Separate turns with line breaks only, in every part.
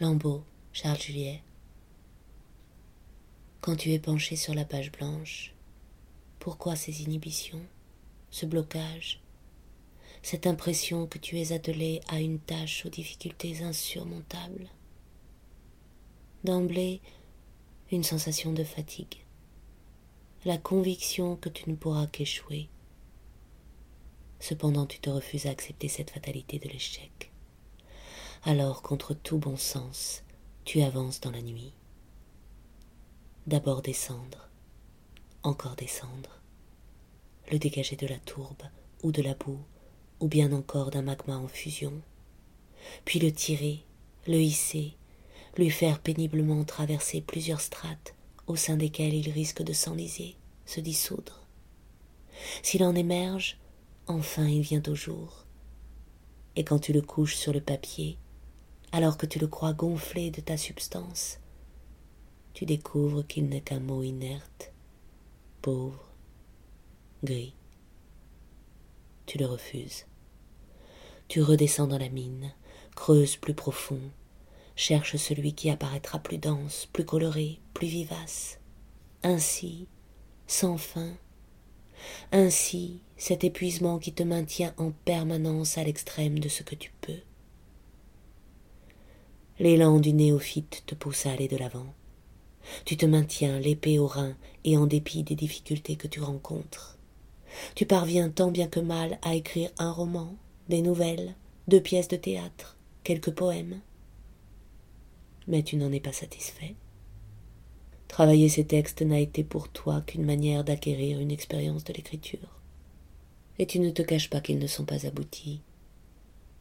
Lambeau, Charles Juliet. Quand tu es penché sur la page blanche, pourquoi ces inhibitions, ce blocage, cette impression que tu es attelé à une tâche aux difficultés insurmontables? D'emblée, une sensation de fatigue, la conviction que tu ne pourras qu'échouer. Cependant, tu te refuses à accepter cette fatalité de l'échec. Alors, contre tout bon sens, tu avances dans la nuit. D'abord descendre, encore descendre, le dégager de la tourbe ou de la boue, ou bien encore d'un magma en fusion, puis le tirer, le hisser, lui faire péniblement traverser plusieurs strates au sein desquelles il risque de s'enliser, se dissoudre. S'il en émerge, enfin il vient au jour. Et quand tu le couches sur le papier, alors que tu le crois gonflé de ta substance, tu découvres qu'il n'est qu'un mot inerte, pauvre, gris. Tu le refuses. Tu redescends dans la mine, creuses plus profond, cherche celui qui apparaîtra plus dense, plus coloré, plus vivace. Ainsi, sans fin, ainsi cet épuisement qui te maintient en permanence à l'extrême de ce que tu peux. L'élan du néophyte te pousse à aller de l'avant. Tu te maintiens l'épée au rein et en dépit des difficultés que tu rencontres. Tu parviens tant bien que mal à écrire un roman, des nouvelles, deux pièces de théâtre, quelques poèmes. Mais tu n'en es pas satisfait. Travailler ces textes n'a été pour toi qu'une manière d'acquérir une expérience de l'écriture. Et tu ne te caches pas qu'ils ne sont pas aboutis,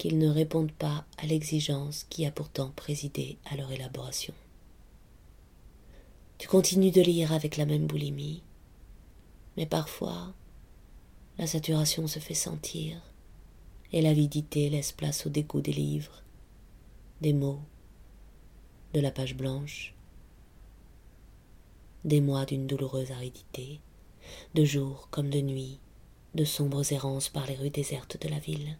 qu'ils ne répondent pas à l'exigence qui a pourtant présidé à leur élaboration. Tu continues de lire avec la même boulimie, mais parfois la saturation se fait sentir et l'avidité laisse place au dégoût des livres, des mots, de la page blanche, des mois d'une douloureuse aridité, de jour comme de nuit, de sombres errances par les rues désertes de la ville.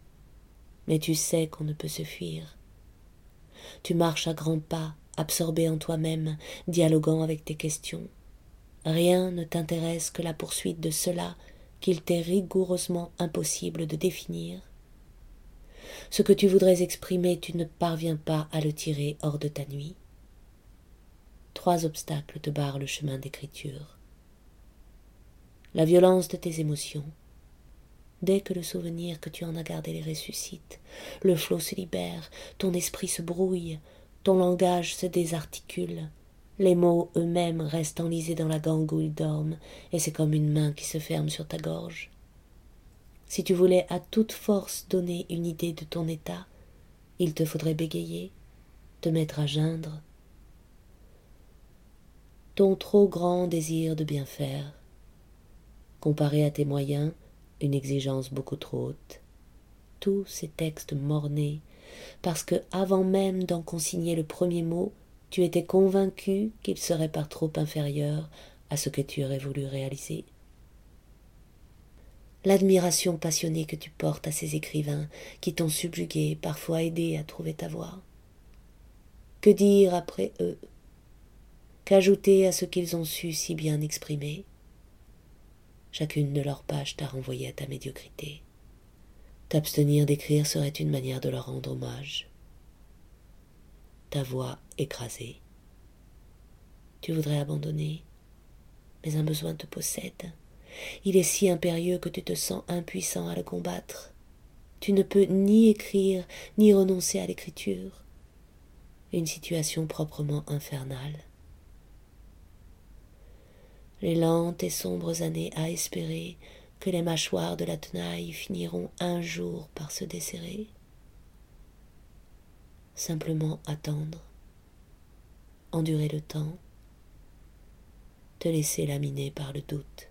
Mais tu sais qu'on ne peut se fuir. Tu marches à grands pas absorbé en toi-même, dialoguant avec tes questions. Rien ne t'intéresse que la poursuite de cela qu'il t'est rigoureusement impossible de définir. Ce que tu voudrais exprimer, tu ne parviens pas à le tirer hors de ta nuit. Trois obstacles te barrent le chemin d'écriture. La violence de tes émotions. Dès que le souvenir que tu en as gardé les ressuscite, le flot se libère, ton esprit se brouille, ton langage se désarticule. Les mots eux-mêmes restent enlisés dans la gangue où ils dorment, et c'est comme une main qui se ferme sur ta gorge. Si tu voulais à toute force donner une idée de ton état, il te faudrait bégayer, te mettre à geindre. Ton trop grand désir de bien faire, comparé à tes moyens, une exigence beaucoup trop haute. Tous ces textes mornés parce que avant même d'en consigner le premier mot, tu étais convaincu qu'il serait par trop inférieur à ce que tu aurais voulu réaliser. L'admiration passionnée que tu portes à ces écrivains qui t'ont subjugué, parfois aidé à trouver ta voie. Que dire après eux? Qu'ajouter à ce qu'ils ont su si bien exprimer? Chacune de leurs pages t'a renvoyé à ta médiocrité. T'abstenir d'écrire serait une manière de leur rendre hommage. Ta voix écrasée. Tu voudrais abandonner, mais un besoin te possède. Il est si impérieux que tu te sens impuissant à le combattre. Tu ne peux ni écrire ni renoncer à l'écriture. Une situation proprement infernale. Les lentes et sombres années à espérer que les mâchoires de la tenaille finiront un jour par se desserrer. Simplement attendre, endurer le temps, te laisser laminer par le doute.